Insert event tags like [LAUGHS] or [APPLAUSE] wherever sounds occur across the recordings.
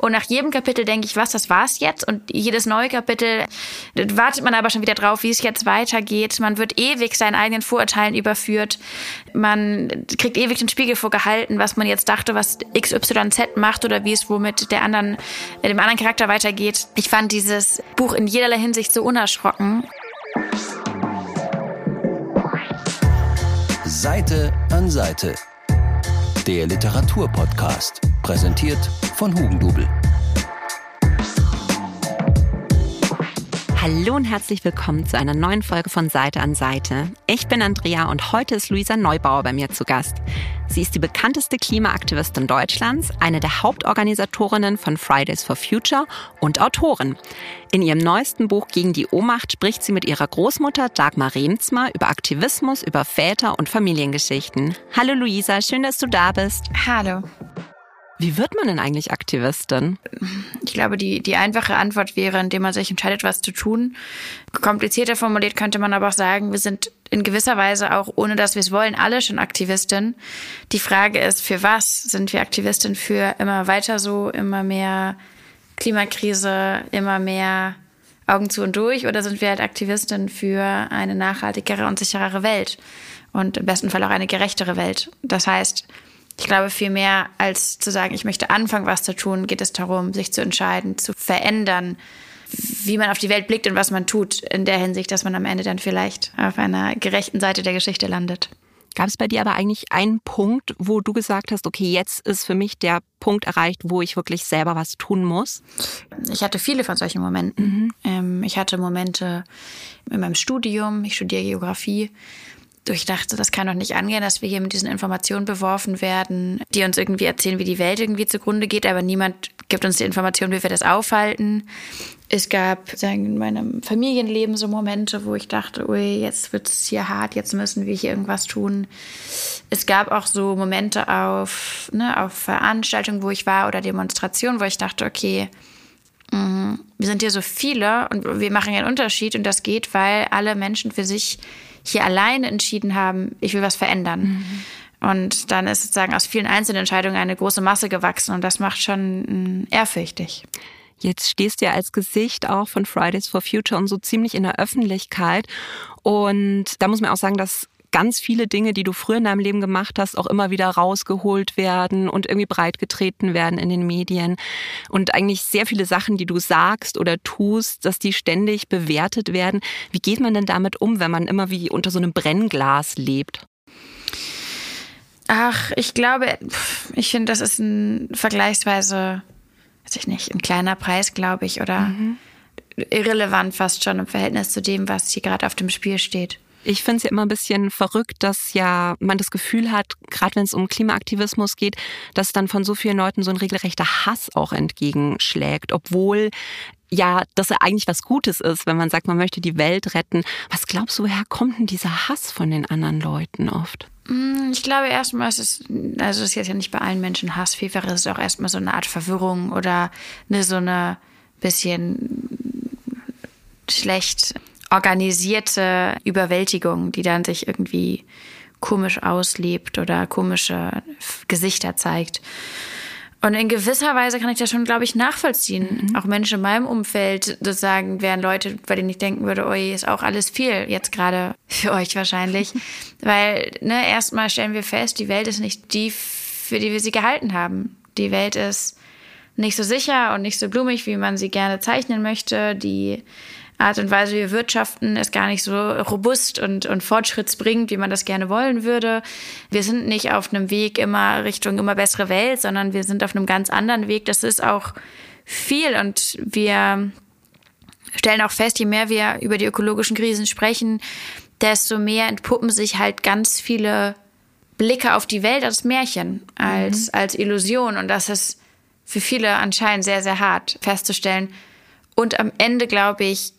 Und nach jedem Kapitel denke ich, was, das war's jetzt? Und jedes neue Kapitel wartet man aber schon wieder drauf, wie es jetzt weitergeht. Man wird ewig seinen eigenen Vorurteilen überführt. Man kriegt ewig den Spiegel vorgehalten, was man jetzt dachte, was XYZ macht oder wie es womit der anderen, dem anderen Charakter weitergeht. Ich fand dieses Buch in jederlei Hinsicht so unerschrocken. Seite an Seite. Der Literaturpodcast, präsentiert von Hugendubel. Hallo und herzlich willkommen zu einer neuen Folge von Seite an Seite. Ich bin Andrea und heute ist Luisa Neubauer bei mir zu Gast. Sie ist die bekannteste Klimaaktivistin Deutschlands, eine der Hauptorganisatorinnen von Fridays for Future und Autorin. In ihrem neuesten Buch Gegen die Ohnmacht spricht sie mit ihrer Großmutter Dagmar Remzmer über Aktivismus, über Väter und Familiengeschichten. Hallo Luisa, schön, dass du da bist. Hallo. Wie wird man denn eigentlich Aktivistin? Ich glaube, die, die einfache Antwort wäre, indem man sich entscheidet, was zu tun. Komplizierter formuliert könnte man aber auch sagen, wir sind in gewisser Weise auch, ohne dass wir es wollen, alle schon Aktivistin. Die Frage ist, für was sind wir Aktivistin? Für immer weiter so, immer mehr Klimakrise, immer mehr Augen zu und durch? Oder sind wir halt Aktivistin für eine nachhaltigere und sicherere Welt? Und im besten Fall auch eine gerechtere Welt. Das heißt, ich glaube, viel mehr als zu sagen, ich möchte anfangen, was zu tun, geht es darum, sich zu entscheiden, zu verändern, wie man auf die Welt blickt und was man tut, in der Hinsicht, dass man am Ende dann vielleicht auf einer gerechten Seite der Geschichte landet. Gab es bei dir aber eigentlich einen Punkt, wo du gesagt hast, okay, jetzt ist für mich der Punkt erreicht, wo ich wirklich selber was tun muss? Ich hatte viele von solchen Momenten. Mhm. Ähm, ich hatte Momente in meinem Studium, ich studiere Geografie, ich dachte, das kann doch nicht angehen, dass wir hier mit diesen Informationen beworfen werden, die uns irgendwie erzählen, wie die Welt irgendwie zugrunde geht, aber niemand gibt uns die Information, wie wir das aufhalten. Es gab in meinem Familienleben so Momente, wo ich dachte, ui, jetzt wird es hier hart, jetzt müssen wir hier irgendwas tun. Es gab auch so Momente auf, ne, auf Veranstaltungen, wo ich war oder Demonstrationen, wo ich dachte, okay, mh, wir sind hier so viele und wir machen einen Unterschied und das geht, weil alle Menschen für sich hier alleine entschieden haben, ich will was verändern. Mhm. Und dann ist sozusagen aus vielen einzelnen Entscheidungen eine große Masse gewachsen und das macht schon mm, ehrfürchtig. Jetzt stehst du ja als Gesicht auch von Fridays for Future und so ziemlich in der Öffentlichkeit. Und da muss man auch sagen, dass ganz viele Dinge, die du früher in deinem Leben gemacht hast, auch immer wieder rausgeholt werden und irgendwie breitgetreten werden in den Medien. Und eigentlich sehr viele Sachen, die du sagst oder tust, dass die ständig bewertet werden. Wie geht man denn damit um, wenn man immer wie unter so einem Brennglas lebt? Ach, ich glaube, ich finde, das ist ein vergleichsweise, weiß ich nicht, ein kleiner Preis, glaube ich, oder mhm. irrelevant fast schon im Verhältnis zu dem, was hier gerade auf dem Spiel steht. Ich finde es ja immer ein bisschen verrückt, dass ja man das Gefühl hat, gerade wenn es um Klimaaktivismus geht, dass dann von so vielen Leuten so ein regelrechter Hass auch entgegenschlägt, obwohl ja, dass er eigentlich was Gutes ist, wenn man sagt, man möchte die Welt retten. Was glaubst du, woher kommt denn dieser Hass von den anderen Leuten oft? Mm, ich glaube erstmal ist es, also es ist ja nicht bei allen Menschen Hass, vielfach ist es auch erstmal so eine Art Verwirrung oder eine so eine bisschen schlecht organisierte Überwältigung, die dann sich irgendwie komisch auslebt oder komische Gesichter zeigt. Und in gewisser Weise kann ich das schon, glaube ich, nachvollziehen. Mhm. Auch Menschen in meinem Umfeld sozusagen wären Leute, bei denen ich denken würde, oh, ist auch alles viel, jetzt gerade für euch wahrscheinlich. [LAUGHS] Weil, ne, erstmal stellen wir fest, die Welt ist nicht die, für die wir sie gehalten haben. Die Welt ist nicht so sicher und nicht so blumig, wie man sie gerne zeichnen möchte. Die Art und Weise, wie wir wirtschaften, ist gar nicht so robust und, und fortschrittsbringend, wie man das gerne wollen würde. Wir sind nicht auf einem Weg immer Richtung immer bessere Welt, sondern wir sind auf einem ganz anderen Weg. Das ist auch viel und wir stellen auch fest, je mehr wir über die ökologischen Krisen sprechen, desto mehr entpuppen sich halt ganz viele Blicke auf die Welt als Märchen, als, mhm. als Illusion. Und das ist für viele anscheinend sehr, sehr hart festzustellen. Und am Ende, glaube ich,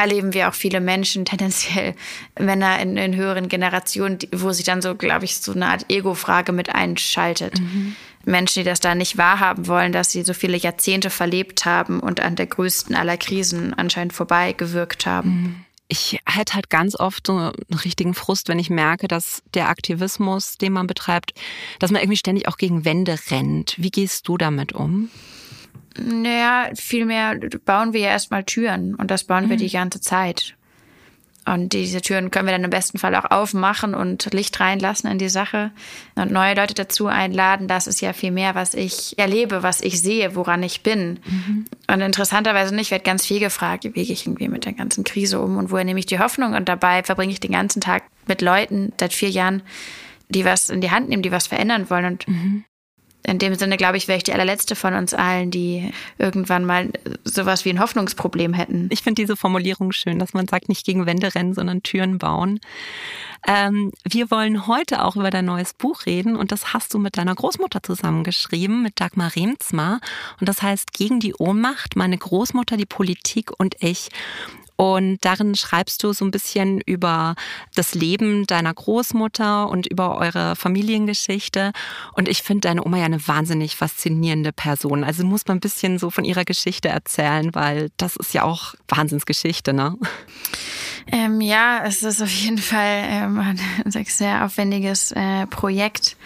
erleben wir auch viele Menschen, [LAUGHS] tendenziell Männer in, in höheren Generationen, wo sich dann so, glaube ich, so eine Art Ego-Frage mit einschaltet. Mhm. Menschen, die das da nicht wahrhaben wollen, dass sie so viele Jahrzehnte verlebt haben und an der größten aller Krisen anscheinend vorbeigewirkt haben. Mhm. Ich hätte halt ganz oft so einen richtigen Frust, wenn ich merke, dass der Aktivismus, den man betreibt, dass man irgendwie ständig auch gegen Wände rennt. Wie gehst du damit um? Naja, vielmehr bauen wir ja erstmal Türen und das bauen mhm. wir die ganze Zeit. Und diese Türen können wir dann im besten Fall auch aufmachen und Licht reinlassen in die Sache und neue Leute dazu einladen. Das ist ja viel mehr, was ich erlebe, was ich sehe, woran ich bin. Mhm. Und interessanterweise nicht, wird ganz viel gefragt, wie gehe ich irgendwie mit der ganzen Krise um und woher nehme ich die Hoffnung? Und dabei verbringe ich den ganzen Tag mit Leuten seit vier Jahren, die was in die Hand nehmen, die was verändern wollen. Und mhm in dem Sinne, glaube ich, wäre ich die allerletzte von uns allen, die irgendwann mal sowas wie ein Hoffnungsproblem hätten. Ich finde diese Formulierung schön, dass man sagt, nicht gegen Wände rennen, sondern Türen bauen. Ähm, wir wollen heute auch über dein neues Buch reden und das hast du mit deiner Großmutter zusammengeschrieben, mit Dagmar Remzma. Und das heißt Gegen die Ohnmacht, meine Großmutter, die Politik und ich. Und darin schreibst du so ein bisschen über das Leben deiner Großmutter und über eure Familiengeschichte. Und ich finde deine Oma ja eine wahnsinnig faszinierende Person. Also muss man ein bisschen so von ihrer Geschichte erzählen, weil das ist ja auch Wahnsinnsgeschichte, ne? Ähm, ja, es ist auf jeden Fall ähm, ein sehr aufwendiges äh, Projekt.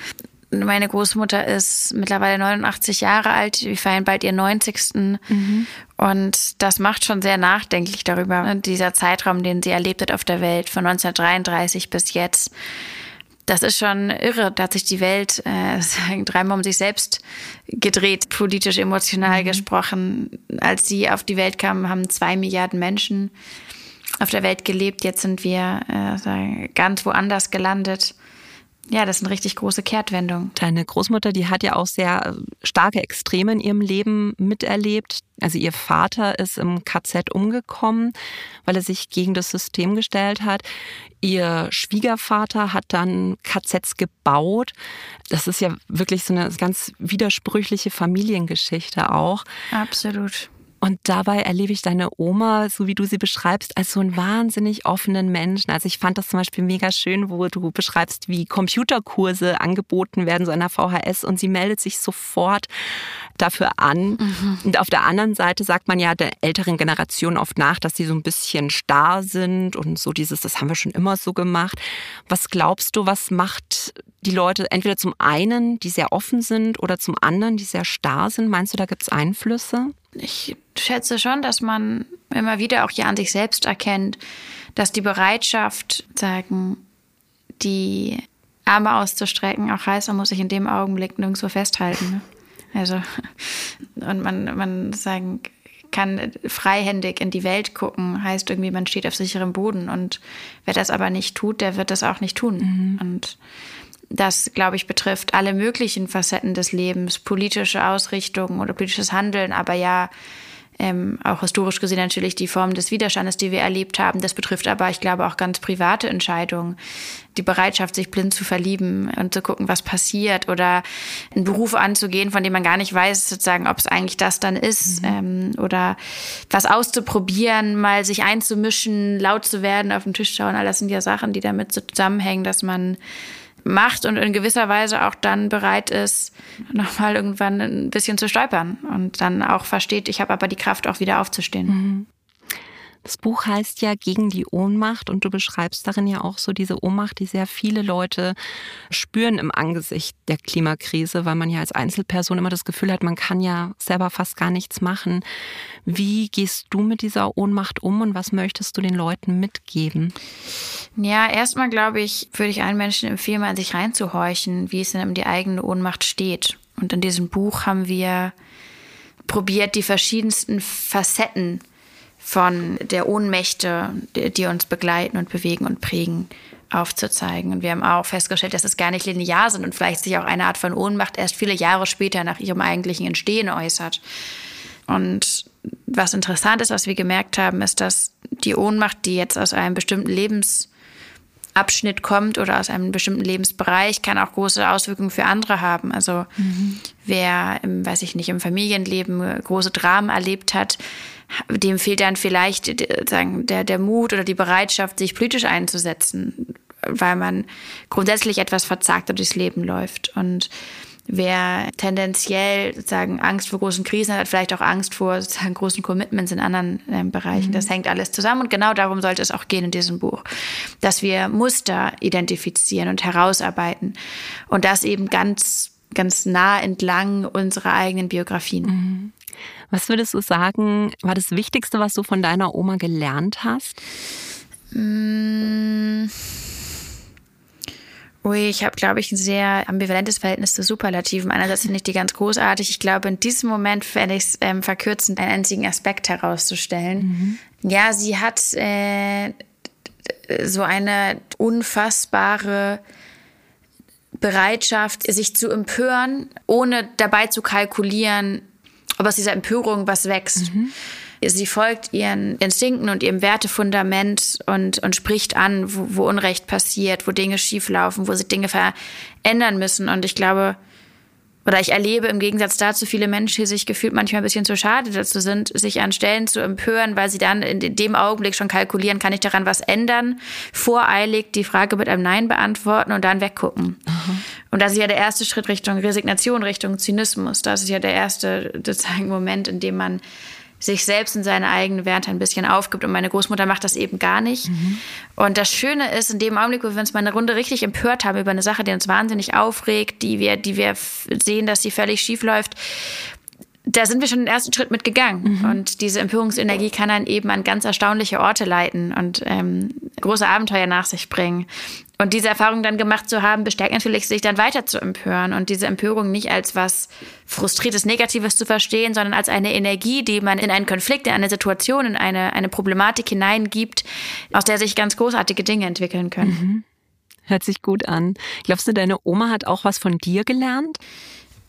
Meine Großmutter ist mittlerweile 89 Jahre alt. Wir feiern bald ihren 90. Mhm. Und das macht schon sehr nachdenklich darüber, ne? dieser Zeitraum, den sie erlebt hat auf der Welt, von 1933 bis jetzt. Das ist schon irre. Da hat sich die Welt äh, [LAUGHS] dreimal um sich selbst gedreht, politisch, emotional mhm. gesprochen. Als sie auf die Welt kam, haben zwei Milliarden Menschen auf der Welt gelebt. Jetzt sind wir äh, ganz woanders gelandet. Ja, das ist eine richtig große Kehrtwendung. Deine Großmutter, die hat ja auch sehr äh, starke Extreme in ihrem Leben miterlebt. Also ihr Vater ist im KZ umgekommen, weil er sich gegen das System gestellt hat. Ihr Schwiegervater hat dann KZs gebaut. Das ist ja wirklich so eine ganz widersprüchliche Familiengeschichte auch. Absolut. Und dabei erlebe ich deine Oma, so wie du sie beschreibst, als so einen wahnsinnig offenen Menschen. Also ich fand das zum Beispiel mega schön, wo du beschreibst, wie Computerkurse angeboten werden, so einer VHS, und sie meldet sich sofort dafür an. Mhm. Und auf der anderen Seite sagt man ja der älteren Generation oft nach, dass sie so ein bisschen starr sind und so dieses, das haben wir schon immer so gemacht. Was glaubst du, was macht die Leute entweder zum einen, die sehr offen sind, oder zum anderen, die sehr starr sind? Meinst du, da gibt es Einflüsse? Ich schätze schon, dass man immer wieder auch hier an sich selbst erkennt, dass die Bereitschaft, sagen, die Arme auszustrecken, auch heißt, man muss sich in dem Augenblick nirgendwo festhalten. Also, und man, man sagen kann freihändig in die Welt gucken, heißt irgendwie, man steht auf sicherem Boden. Und wer das aber nicht tut, der wird das auch nicht tun. Mhm. Und das, glaube ich, betrifft alle möglichen Facetten des Lebens, politische Ausrichtungen oder politisches Handeln, aber ja ähm, auch historisch gesehen natürlich die Form des Widerstandes, die wir erlebt haben. Das betrifft aber, ich glaube, auch ganz private Entscheidungen. Die Bereitschaft, sich blind zu verlieben und zu gucken, was passiert oder einen Beruf anzugehen, von dem man gar nicht weiß, sozusagen, ob es eigentlich das dann ist mhm. ähm, oder was auszuprobieren, mal sich einzumischen, laut zu werden, auf den Tisch schauen. All das sind ja Sachen, die damit zusammenhängen, dass man macht und in gewisser Weise auch dann bereit ist, nochmal irgendwann ein bisschen zu stolpern und dann auch versteht, ich habe aber die Kraft, auch wieder aufzustehen. Mhm. Das Buch heißt ja Gegen die Ohnmacht und du beschreibst darin ja auch so diese Ohnmacht, die sehr viele Leute spüren im Angesicht der Klimakrise, weil man ja als Einzelperson immer das Gefühl hat, man kann ja selber fast gar nichts machen. Wie gehst du mit dieser Ohnmacht um und was möchtest du den Leuten mitgeben? Ja, erstmal glaube ich, würde ich allen Menschen empfehlen, mal in sich reinzuhorchen, wie es denn um die eigene Ohnmacht steht. Und in diesem Buch haben wir probiert, die verschiedensten Facetten von der Ohnmächte, die uns begleiten und bewegen und prägen, aufzuzeigen. Und wir haben auch festgestellt, dass es gar nicht linear sind und vielleicht sich auch eine Art von Ohnmacht erst viele Jahre später nach ihrem eigentlichen Entstehen äußert. Und was interessant ist, was wir gemerkt haben, ist, dass die Ohnmacht, die jetzt aus einem bestimmten Lebensabschnitt kommt oder aus einem bestimmten Lebensbereich, kann auch große Auswirkungen für andere haben. Also mhm. wer, im, weiß ich nicht, im Familienleben große Dramen erlebt hat, dem fehlt dann vielleicht sagen, der, der Mut oder die Bereitschaft, sich politisch einzusetzen, weil man grundsätzlich etwas verzagt oder durchs Leben läuft. Und wer tendenziell sozusagen Angst vor großen Krisen hat, hat vielleicht auch Angst vor sozusagen großen Commitments in anderen äh, Bereichen. Mhm. Das hängt alles zusammen und genau darum sollte es auch gehen in diesem Buch, dass wir Muster identifizieren und herausarbeiten und das eben ganz ganz nah entlang unserer eigenen Biografien. Mhm. Was würdest du sagen, war das Wichtigste, was du von deiner Oma gelernt hast? Ui, ich habe, glaube ich, ein sehr ambivalentes Verhältnis zu Superlativen. Einerseits finde ich die ganz großartig. Ich glaube, in diesem Moment fände ich es ähm, verkürzend, einen einzigen Aspekt herauszustellen. Mhm. Ja, sie hat äh, so eine unfassbare Bereitschaft, sich zu empören, ohne dabei zu kalkulieren, ob aus dieser Empörung was wächst. Mhm. Sie folgt ihren Instinkten und ihrem Wertefundament und, und spricht an, wo, wo Unrecht passiert, wo Dinge schieflaufen, wo sich Dinge verändern müssen. Und ich glaube, oder ich erlebe im Gegensatz dazu viele Menschen, die sich gefühlt manchmal ein bisschen zu schade dazu sind, sich an Stellen zu empören, weil sie dann in dem Augenblick schon kalkulieren, kann ich daran was ändern, voreilig die Frage mit einem Nein beantworten und dann weggucken. Aha. Und das ist ja der erste Schritt Richtung Resignation, Richtung Zynismus. Das ist ja der erste sozusagen Moment, in dem man sich selbst in seine eigenen Werte ein bisschen aufgibt. Und meine Großmutter macht das eben gar nicht. Mhm. Und das Schöne ist, in dem Augenblick, wo wir uns mal eine Runde richtig empört haben über eine Sache, die uns wahnsinnig aufregt, die wir, die wir sehen, dass sie völlig schief läuft, da sind wir schon den ersten Schritt mitgegangen. Mhm. Und diese Empörungsenergie kann dann eben an ganz erstaunliche Orte leiten und ähm, große Abenteuer nach sich bringen. Und diese Erfahrung dann gemacht zu haben, bestärkt natürlich, sich dann weiter zu empören und diese Empörung nicht als was Frustriertes, Negatives zu verstehen, sondern als eine Energie, die man in einen Konflikt, in eine Situation, in eine, eine Problematik hineingibt, aus der sich ganz großartige Dinge entwickeln können. Mhm. Hört sich gut an. Glaubst du, deine Oma hat auch was von dir gelernt?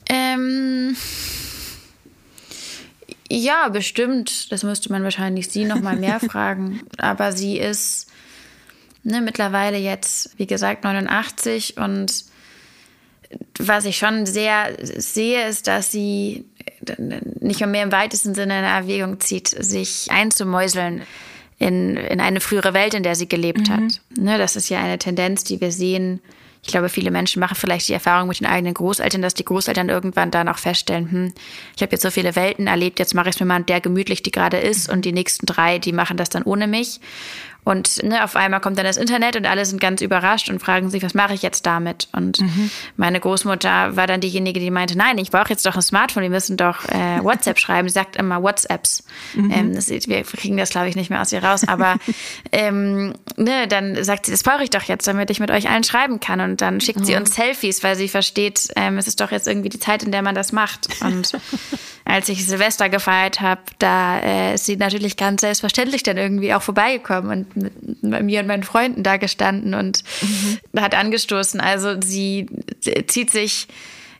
Ähm. Ja, bestimmt. Das müsste man wahrscheinlich sie noch mal mehr [LAUGHS] fragen. Aber sie ist ne, mittlerweile jetzt, wie gesagt, 89 und was ich schon sehr sehe, ist, dass sie nicht mehr im weitesten Sinne eine Erwägung zieht, sich einzumäuseln in, in eine frühere Welt, in der sie gelebt mhm. hat. Ne, das ist ja eine Tendenz, die wir sehen. Ich glaube, viele Menschen machen vielleicht die Erfahrung mit den eigenen Großeltern, dass die Großeltern irgendwann dann auch feststellen, hm, ich habe jetzt so viele Welten erlebt, jetzt mache ich es mir mal der gemütlich, die gerade ist, und die nächsten drei, die machen das dann ohne mich. Und ne, auf einmal kommt dann das Internet und alle sind ganz überrascht und fragen sich, was mache ich jetzt damit? Und mhm. meine Großmutter war dann diejenige, die meinte, nein, ich brauche jetzt doch ein Smartphone, wir müssen doch äh, [LAUGHS] WhatsApp schreiben. Sie sagt immer WhatsApps. Mhm. Ähm, das, wir kriegen das, glaube ich, nicht mehr aus ihr raus. Aber [LAUGHS] ähm, ne, dann sagt sie, das brauche ich doch jetzt, damit ich mit euch allen schreiben kann. Und dann schickt mhm. sie uns Selfies, weil sie versteht, ähm, es ist doch jetzt irgendwie die Zeit, in der man das macht. Und [LAUGHS] als ich Silvester gefeiert habe, da äh, ist sie natürlich ganz selbstverständlich dann irgendwie auch vorbeigekommen und mit, mit mir und meinen Freunden da gestanden und mhm. hat angestoßen. Also sie zieht sich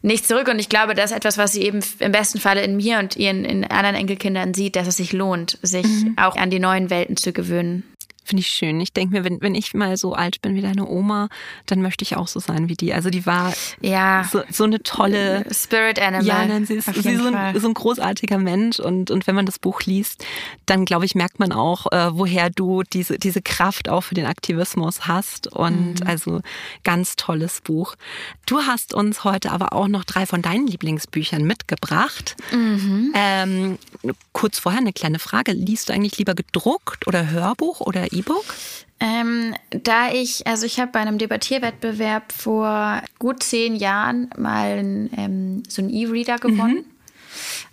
nicht zurück und ich glaube, das ist etwas, was sie eben im besten Falle in mir und ihren in anderen Enkelkindern sieht, dass es sich lohnt, sich mhm. auch an die neuen Welten zu gewöhnen. Finde ich schön. Ich denke mir, wenn, wenn ich mal so alt bin wie deine Oma, dann möchte ich auch so sein wie die. Also die war ja. so, so eine tolle Spirit Animal. Ja, nein, sie ist, sie ist so, ein, so, ein, großartiger Mensch und, und wenn man das Buch liest, dann glaube ich, merkt man auch, äh, woher du diese, diese Kraft auch für den Aktivismus hast. Und mhm. also ganz tolles Buch. Du hast uns heute aber auch noch drei von deinen Lieblingsbüchern mitgebracht. Mhm. Ähm, kurz vorher eine kleine Frage. Liest du eigentlich lieber gedruckt oder Hörbuch oder E-Book? Ähm, da ich, also ich habe bei einem Debattierwettbewerb vor gut zehn Jahren mal ähm, so einen E-Reader gewonnen. Mhm.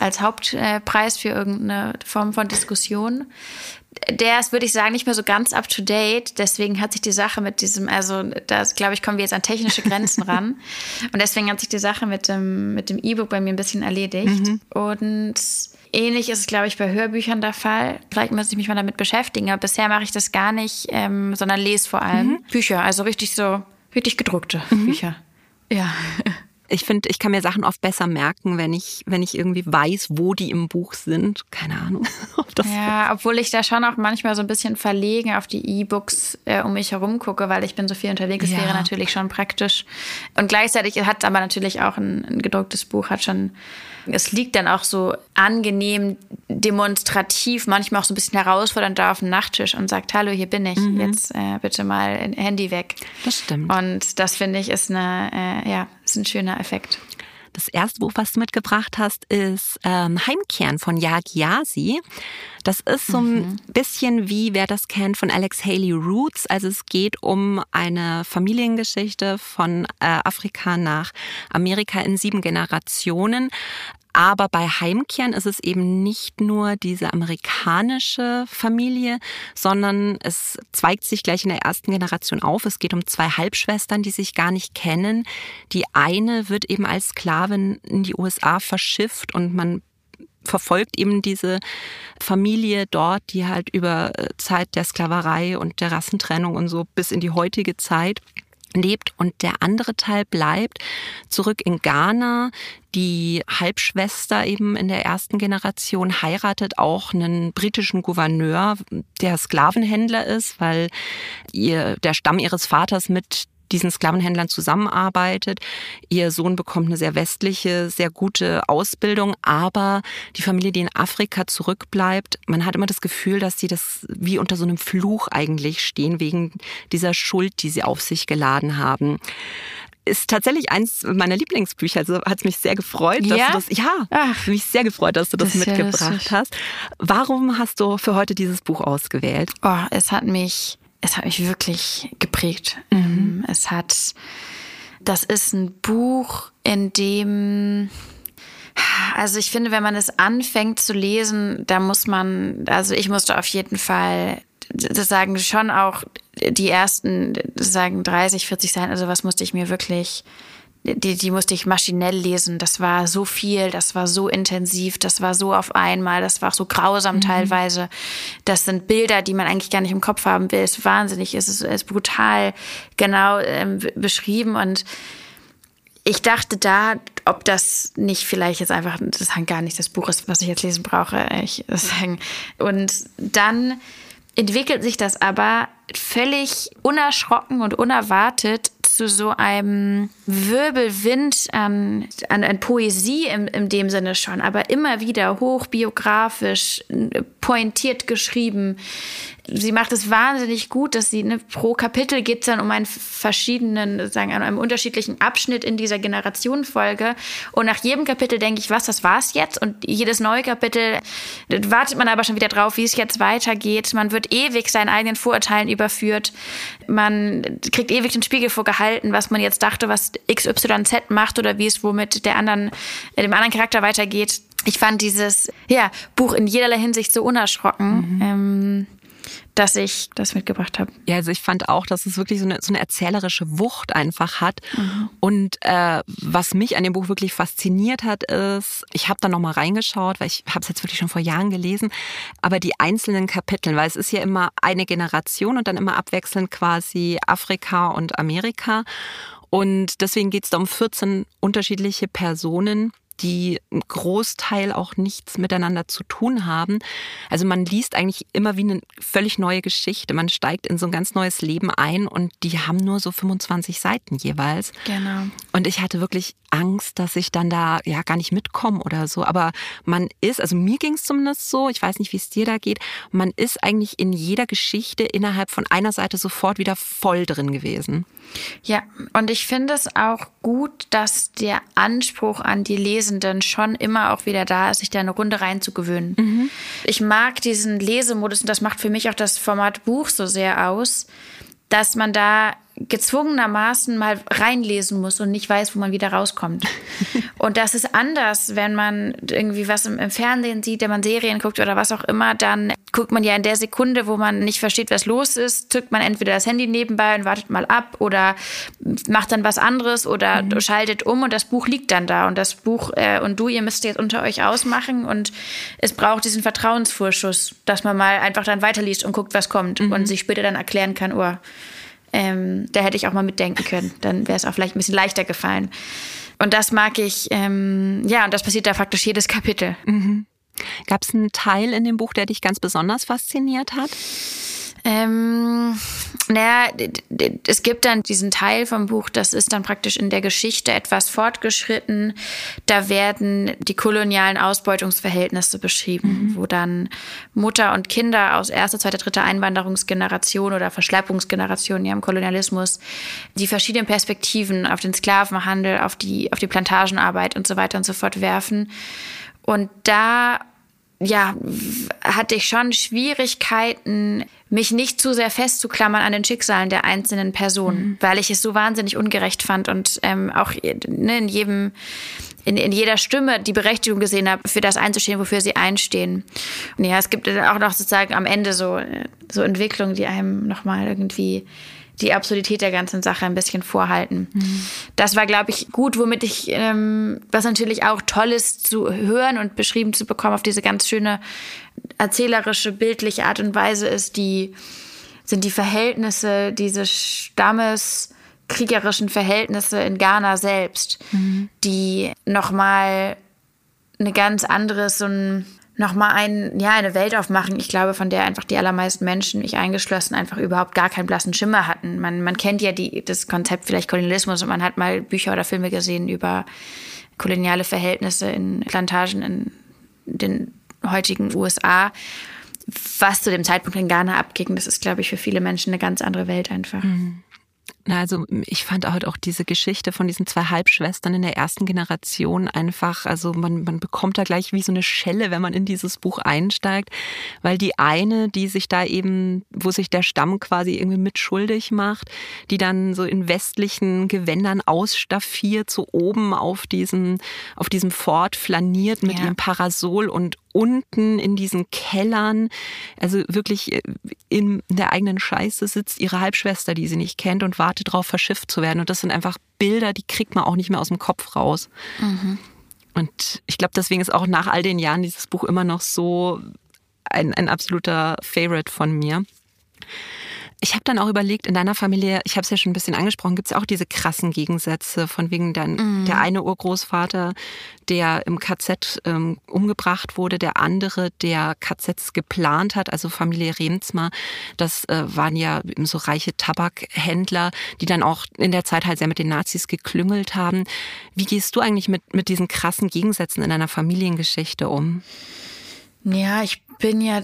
Als Hauptpreis für irgendeine Form von Diskussion. Der ist, würde ich sagen, nicht mehr so ganz up to date. Deswegen hat sich die Sache mit diesem, also da glaube ich, kommen wir jetzt an technische Grenzen ran. [LAUGHS] Und deswegen hat sich die Sache mit dem mit dem E-Book bei mir ein bisschen erledigt. Mhm. Und Ähnlich ist es, glaube ich, bei Hörbüchern der Fall. Vielleicht muss ich mich mal damit beschäftigen, aber bisher mache ich das gar nicht, ähm, sondern lese vor allem mhm. Bücher, also richtig so, richtig gedruckte mhm. Bücher. Ja. [LAUGHS] Ich finde, ich kann mir Sachen oft besser merken, wenn ich, wenn ich irgendwie weiß, wo die im Buch sind. Keine Ahnung. [LAUGHS] ja, [LAUGHS] obwohl ich da schon auch manchmal so ein bisschen verlegen auf die E-Books äh, um mich herum gucke, weil ich bin so viel unterwegs. Das ja. wäre natürlich schon praktisch. Und gleichzeitig hat aber natürlich auch ein, ein gedrucktes Buch, hat schon es liegt dann auch so angenehm demonstrativ, manchmal auch so ein bisschen herausfordernd da auf dem Nachttisch und sagt, hallo, hier bin ich, mhm. jetzt äh, bitte mal Handy weg. Das stimmt. Und das finde ich ist eine, äh, ja, ist ein schöner Effekt. Das erste Buch, was du mitgebracht hast, ist ähm, Heimkehren von Yagyasi. Das ist so ein mhm. bisschen wie, wer das kennt, von Alex Haley Roots. Also es geht um eine Familiengeschichte von äh, Afrika nach Amerika in sieben Generationen. Aber bei Heimkehren ist es eben nicht nur diese amerikanische Familie, sondern es zweigt sich gleich in der ersten Generation auf. Es geht um zwei Halbschwestern, die sich gar nicht kennen. Die eine wird eben als Sklavin in die USA verschifft und man verfolgt eben diese Familie dort, die halt über äh, Zeit der Sklaverei und der Rassentrennung und so bis in die heutige Zeit lebt und der andere Teil bleibt zurück in Ghana. Die Halbschwester eben in der ersten Generation heiratet auch einen britischen Gouverneur, der Sklavenhändler ist, weil ihr, der Stamm ihres Vaters mit diesen Sklavenhändlern zusammenarbeitet. Ihr Sohn bekommt eine sehr westliche, sehr gute Ausbildung, aber die Familie, die in Afrika zurückbleibt, man hat immer das Gefühl, dass sie das wie unter so einem Fluch eigentlich stehen, wegen dieser Schuld, die sie auf sich geladen haben ist tatsächlich eins meiner Lieblingsbücher. Also hat es mich sehr gefreut, dass ja? du das. Ja, Ach, mich sehr gefreut, dass du das, das mitgebracht ja hast. Warum hast du für heute dieses Buch ausgewählt? Oh, es hat mich es hat mich wirklich geprägt. Mhm. Es hat, das ist ein Buch, in dem, also ich finde, wenn man es anfängt zu lesen, da muss man, also ich musste auf jeden Fall, das sagen schon auch die ersten, sagen 30, 40 Seiten, also was musste ich mir wirklich die, die musste ich maschinell lesen. Das war so viel, das war so intensiv, das war so auf einmal, das war so grausam mhm. teilweise. Das sind Bilder, die man eigentlich gar nicht im Kopf haben will. Es ist wahnsinnig, es ist, ist brutal genau ähm, beschrieben und ich dachte da, ob das nicht vielleicht jetzt einfach, das gar nicht das Buch ist, was ich jetzt lesen brauche. Ich, sagen. Und dann entwickelt sich das aber völlig unerschrocken und unerwartet zu so einem Wirbelwind an, an, an Poesie im, in dem Sinne schon, aber immer wieder hochbiografisch, pointiert geschrieben. Sie macht es wahnsinnig gut, dass sie ne, pro Kapitel geht es dann um einen verschiedenen, sagen, an einem unterschiedlichen Abschnitt in dieser Generationenfolge. Und nach jedem Kapitel denke ich, was, das war's jetzt? Und jedes neue Kapitel wartet man aber schon wieder drauf, wie es jetzt weitergeht. Man wird ewig seinen eigenen Vorurteilen überführt. Man kriegt ewig den Spiegel vorgehalten, was man jetzt dachte, was XYZ macht oder wie es womit der anderen, äh, dem anderen Charakter weitergeht. Ich fand dieses ja, Buch in jederlei Hinsicht so unerschrocken. Mhm. Ähm, dass ich das mitgebracht habe. Ja, also ich fand auch, dass es wirklich so eine, so eine erzählerische Wucht einfach hat. Mhm. Und äh, was mich an dem Buch wirklich fasziniert hat, ist, ich habe da nochmal reingeschaut, weil ich habe es jetzt wirklich schon vor Jahren gelesen, aber die einzelnen Kapitel, weil es ist ja immer eine Generation und dann immer abwechselnd quasi Afrika und Amerika. Und deswegen geht es da um 14 unterschiedliche Personen, die im Großteil auch nichts miteinander zu tun haben. Also man liest eigentlich immer wie eine völlig neue Geschichte. Man steigt in so ein ganz neues Leben ein und die haben nur so 25 Seiten jeweils. Genau. Und ich hatte wirklich Angst, dass ich dann da ja gar nicht mitkomme oder so. Aber man ist, also mir ging es zumindest so, ich weiß nicht, wie es dir da geht, man ist eigentlich in jeder Geschichte innerhalb von einer Seite sofort wieder voll drin gewesen. Ja, und ich finde es auch gut, dass der Anspruch an die Lesenden schon immer auch wieder da ist, sich da eine Runde reinzugewöhnen. Mhm. Ich mag diesen Lesemodus und das macht für mich auch das Format Buch so sehr aus, dass man da gezwungenermaßen mal reinlesen muss und nicht weiß, wo man wieder rauskommt. [LAUGHS] und das ist anders, wenn man irgendwie was im, im, Fernsehen sieht, wenn man Serien guckt oder was auch immer, dann guckt man ja in der Sekunde, wo man nicht versteht, was los ist, zückt man entweder das Handy nebenbei und wartet mal ab oder macht dann was anderes oder mhm. schaltet um und das Buch liegt dann da und das Buch äh, und du, ihr müsst jetzt unter euch ausmachen und es braucht diesen Vertrauensvorschuss, dass man mal einfach dann weiterliest und guckt, was kommt mhm. und sich später dann erklären kann, oh, ähm, da hätte ich auch mal mitdenken können. Dann wäre es auch vielleicht ein bisschen leichter gefallen. Und das mag ich, ähm, ja, und das passiert da faktisch jedes Kapitel. Mhm. Gab es einen Teil in dem Buch, der dich ganz besonders fasziniert hat? Ähm, naja, es gibt dann diesen Teil vom Buch, das ist dann praktisch in der Geschichte etwas fortgeschritten. Da werden die kolonialen Ausbeutungsverhältnisse beschrieben, mhm. wo dann Mutter und Kinder aus erster, zweiter, dritter Einwanderungsgeneration oder Verschleppungsgeneration ja, im Kolonialismus die verschiedenen Perspektiven auf den Sklavenhandel, auf die, auf die Plantagenarbeit und so weiter und so fort werfen. Und da ja, hatte ich schon Schwierigkeiten, mich nicht zu sehr festzuklammern an den Schicksalen der einzelnen Personen, mhm. weil ich es so wahnsinnig ungerecht fand und ähm, auch ne, in jedem in, in jeder Stimme die Berechtigung gesehen habe, für das einzustehen, wofür sie einstehen. Und ja, es gibt auch noch sozusagen am Ende so, so Entwicklungen, die einem nochmal irgendwie die Absurdität der ganzen Sache ein bisschen vorhalten. Mhm. Das war, glaube ich, gut, womit ich, ähm, was natürlich auch toll ist zu hören und beschrieben zu bekommen auf diese ganz schöne erzählerische, bildliche Art und Weise ist, die sind die Verhältnisse dieses Stammes kriegerischen Verhältnisse in Ghana selbst, mhm. die nochmal eine ganz andere, so ein, nochmal ein, ja, eine Welt aufmachen, ich glaube, von der einfach die allermeisten Menschen, ich eingeschlossen, einfach überhaupt gar keinen blassen Schimmer hatten. Man, man kennt ja die, das Konzept vielleicht Kolonialismus und man hat mal Bücher oder Filme gesehen über koloniale Verhältnisse in Plantagen in den heutigen USA. Was zu dem Zeitpunkt in Ghana abging, das ist, glaube ich, für viele Menschen eine ganz andere Welt einfach. Mhm. Na, also ich fand halt auch diese Geschichte von diesen zwei Halbschwestern in der ersten Generation einfach, also man, man bekommt da gleich wie so eine Schelle, wenn man in dieses Buch einsteigt, weil die eine, die sich da eben, wo sich der Stamm quasi irgendwie mitschuldig macht, die dann so in westlichen Gewändern ausstaffiert, so oben auf diesem, auf diesem Fort flaniert mit ja. ihrem Parasol und unten in diesen Kellern, also wirklich äh, in der eigenen Scheiße sitzt ihre Halbschwester, die sie nicht kennt und wartet darauf, verschifft zu werden. Und das sind einfach Bilder, die kriegt man auch nicht mehr aus dem Kopf raus. Mhm. Und ich glaube, deswegen ist auch nach all den Jahren dieses Buch immer noch so ein, ein absoluter Favorite von mir. Ich habe dann auch überlegt, in deiner Familie, ich habe es ja schon ein bisschen angesprochen, gibt es auch diese krassen Gegensätze, von wegen dein, mm. der eine Urgroßvater, der im KZ ähm, umgebracht wurde, der andere, der KZs geplant hat, also Familie Remsmar, das äh, waren ja eben so reiche Tabakhändler, die dann auch in der Zeit halt sehr mit den Nazis geklüngelt haben. Wie gehst du eigentlich mit, mit diesen krassen Gegensätzen in deiner Familiengeschichte um? Ja, ich bin ja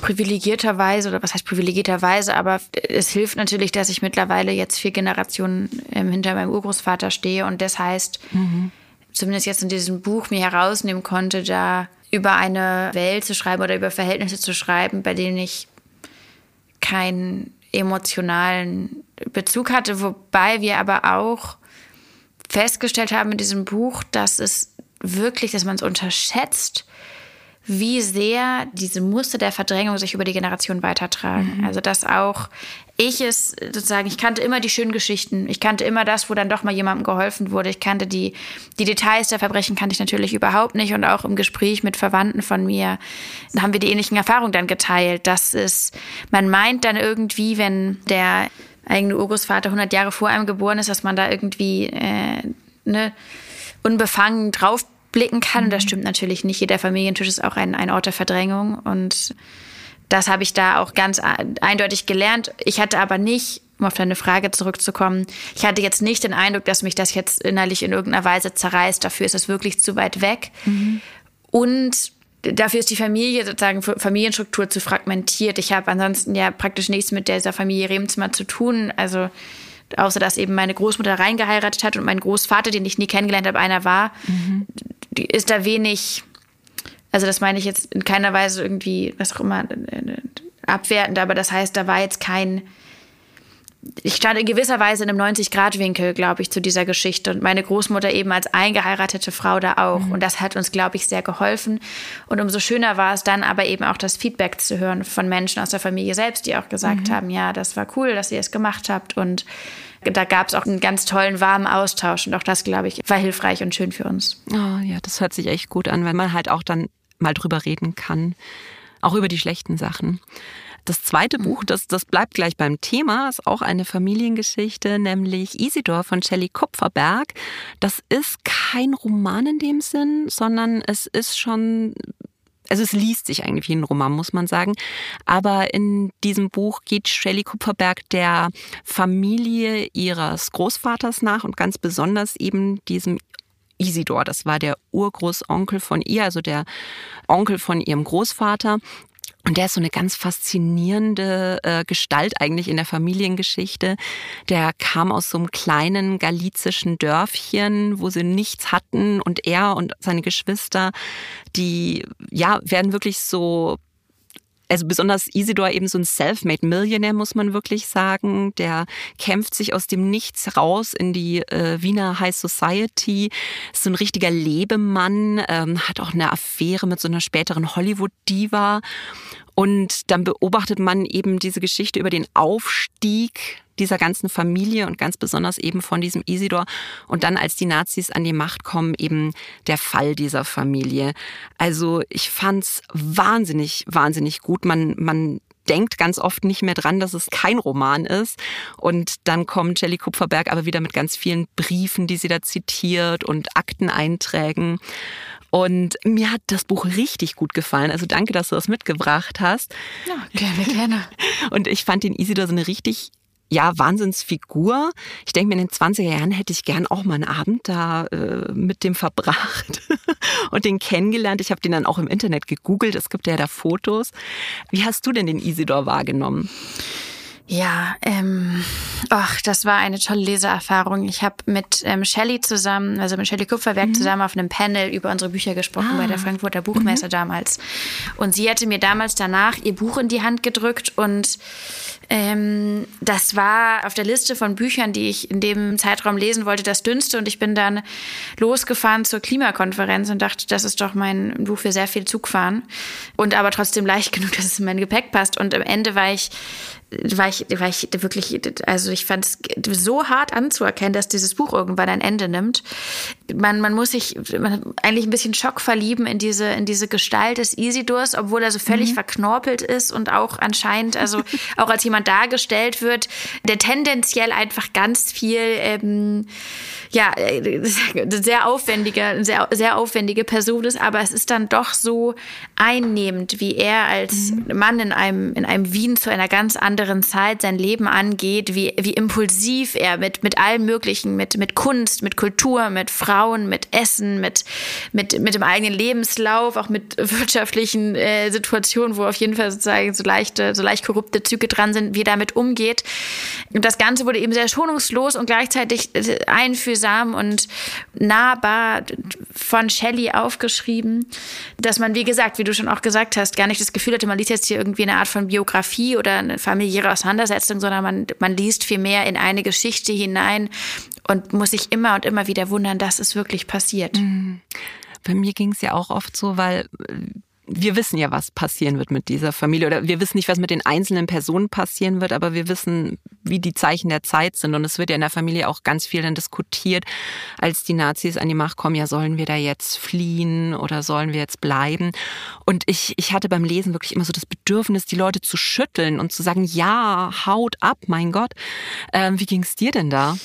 privilegierterweise, oder was heißt privilegierterweise, aber es hilft natürlich, dass ich mittlerweile jetzt vier Generationen ähm, hinter meinem Urgroßvater stehe und das heißt, mhm. zumindest jetzt in diesem Buch mir herausnehmen konnte, da über eine Welt zu schreiben oder über Verhältnisse zu schreiben, bei denen ich keinen emotionalen Bezug hatte, wobei wir aber auch festgestellt haben in diesem Buch, dass es wirklich, dass man es unterschätzt, wie sehr diese Muster der Verdrängung sich über die Generation weitertragen. Mhm. Also dass auch ich es sozusagen, ich kannte immer die schönen Geschichten. Ich kannte immer das, wo dann doch mal jemandem geholfen wurde. Ich kannte die, die Details der Verbrechen kannte ich natürlich überhaupt nicht. Und auch im Gespräch mit Verwandten von mir haben wir die ähnlichen Erfahrungen dann geteilt. Das ist, man meint dann irgendwie, wenn der eigene Urgroßvater 100 Jahre vor einem geboren ist, dass man da irgendwie äh, ne, unbefangen drauf blicken kann. Und das mhm. stimmt natürlich nicht. Jeder Familientisch ist auch ein, ein Ort der Verdrängung. Und das habe ich da auch ganz eindeutig gelernt. Ich hatte aber nicht, um auf deine Frage zurückzukommen, ich hatte jetzt nicht den Eindruck, dass mich das jetzt innerlich in irgendeiner Weise zerreißt. Dafür ist es wirklich zu weit weg. Mhm. Und dafür ist die Familie sozusagen Familienstruktur zu fragmentiert. Ich habe ansonsten ja praktisch nichts mit dieser Familie Remzimmer zu tun. Also außer dass eben meine Großmutter reingeheiratet hat und mein Großvater, den ich nie kennengelernt habe, einer war, mhm. ist da wenig, also das meine ich jetzt in keiner Weise irgendwie, was auch immer, abwertend, aber das heißt, da war jetzt kein, ich stand in gewisser Weise in einem 90-Grad-Winkel, glaube ich, zu dieser Geschichte. Und meine Großmutter eben als eingeheiratete Frau da auch. Mhm. Und das hat uns, glaube ich, sehr geholfen. Und umso schöner war es dann aber eben auch das Feedback zu hören von Menschen aus der Familie selbst, die auch gesagt mhm. haben, ja, das war cool, dass ihr es gemacht habt. Und da gab es auch einen ganz tollen, warmen Austausch. Und auch das, glaube ich, war hilfreich und schön für uns. Oh, ja, das hört sich echt gut an, wenn man halt auch dann mal drüber reden kann. Auch über die schlechten Sachen. Das zweite mhm. Buch, das, das bleibt gleich beim Thema, ist auch eine Familiengeschichte, nämlich Isidor von Shelley Kupferberg. Das ist kein Roman in dem Sinn, sondern es ist schon also es liest sich eigentlich wie ein Roman, muss man sagen. Aber in diesem Buch geht Shelley Kupferberg der Familie ihres Großvaters nach und ganz besonders eben diesem Isidor. Das war der Urgroßonkel von ihr, also der Onkel von ihrem Großvater. Und der ist so eine ganz faszinierende äh, Gestalt eigentlich in der Familiengeschichte. Der kam aus so einem kleinen galizischen Dörfchen, wo sie nichts hatten und er und seine Geschwister, die ja werden wirklich so also besonders Isidor eben so ein Self-made Millionaire, muss man wirklich sagen. Der kämpft sich aus dem Nichts raus in die äh, Wiener High Society. Ist so ein richtiger Lebemann, ähm, hat auch eine Affäre mit so einer späteren Hollywood-Diva. Und dann beobachtet man eben diese Geschichte über den Aufstieg dieser ganzen Familie und ganz besonders eben von diesem Isidor. Und dann, als die Nazis an die Macht kommen, eben der Fall dieser Familie. Also ich fand's wahnsinnig, wahnsinnig gut. Man, man denkt ganz oft nicht mehr dran, dass es kein Roman ist. Und dann kommt Jelly Kupferberg aber wieder mit ganz vielen Briefen, die sie da zitiert und Akteneinträgen. Und mir hat das Buch richtig gut gefallen. Also danke, dass du das mitgebracht hast. Ja, gerne, gerne. [LAUGHS] Und ich fand den Isidor so eine richtig ja, Wahnsinnsfigur. Ich denke mir, in den 20er Jahren hätte ich gern auch mal einen Abend da äh, mit dem verbracht [LAUGHS] und den kennengelernt. Ich habe den dann auch im Internet gegoogelt. Es gibt ja da Fotos. Wie hast du denn den Isidor wahrgenommen? Ja, ähm, ach, das war eine tolle Leseerfahrung. Ich habe mit ähm, Shelley zusammen, also mit Shelley Kupferberg mhm. zusammen auf einem Panel über unsere Bücher gesprochen ah. bei der ah. Frankfurter Buchmesse mhm. damals. Und sie hatte mir damals danach ihr Buch in die Hand gedrückt und ähm, das war auf der Liste von Büchern, die ich in dem Zeitraum lesen wollte, das dünnste. Und ich bin dann losgefahren zur Klimakonferenz und dachte, das ist doch mein Buch für sehr viel Zugfahren. Und aber trotzdem leicht [LAUGHS] genug, dass es in mein Gepäck passt. Und am Ende war ich war ich, war ich wirklich, also ich fand es so hart anzuerkennen, dass dieses Buch irgendwann ein Ende nimmt. Man, man muss sich man eigentlich ein bisschen Schock verlieben in diese, in diese Gestalt des Isidors, obwohl er so völlig mhm. verknorpelt ist und auch anscheinend, also [LAUGHS] auch als jemand dargestellt wird, der tendenziell einfach ganz viel, ähm, ja, sehr aufwendige, sehr, sehr aufwendige Person ist, aber es ist dann doch so einnehmend, wie er als mhm. Mann in einem, in einem Wien zu einer ganz anderen anderen Zeit sein Leben angeht, wie, wie impulsiv er mit, mit allem Möglichen, mit, mit Kunst, mit Kultur, mit Frauen, mit Essen, mit, mit, mit dem eigenen Lebenslauf, auch mit [LAUGHS] wirtschaftlichen äh, Situationen, wo auf jeden Fall sozusagen so leichte, so leicht korrupte Züge dran sind, wie er damit umgeht. Das Ganze wurde eben sehr schonungslos und gleichzeitig äh, einfühlsam und nahbar von Shelley aufgeschrieben, dass man, wie gesagt, wie du schon auch gesagt hast, gar nicht das Gefühl hatte, man liest jetzt hier irgendwie eine Art von Biografie oder eine Familie familiäre Auseinandersetzung, sondern man, man liest viel mehr in eine Geschichte hinein und muss sich immer und immer wieder wundern, dass es wirklich passiert. Mhm. Bei mir ging es ja auch oft so, weil äh, wir wissen ja, was passieren wird mit dieser Familie oder wir wissen nicht, was mit den einzelnen Personen passieren wird, aber wir wissen, wie die Zeichen der Zeit sind und es wird ja in der Familie auch ganz viel dann diskutiert, als die Nazis an die Macht kommen, ja, sollen wir da jetzt fliehen oder sollen wir jetzt bleiben? Und ich, ich hatte beim Lesen wirklich immer so das Bedürfnis, die Leute zu schütteln und zu sagen, ja, haut ab, mein Gott. Ähm, wie ging es dir denn da?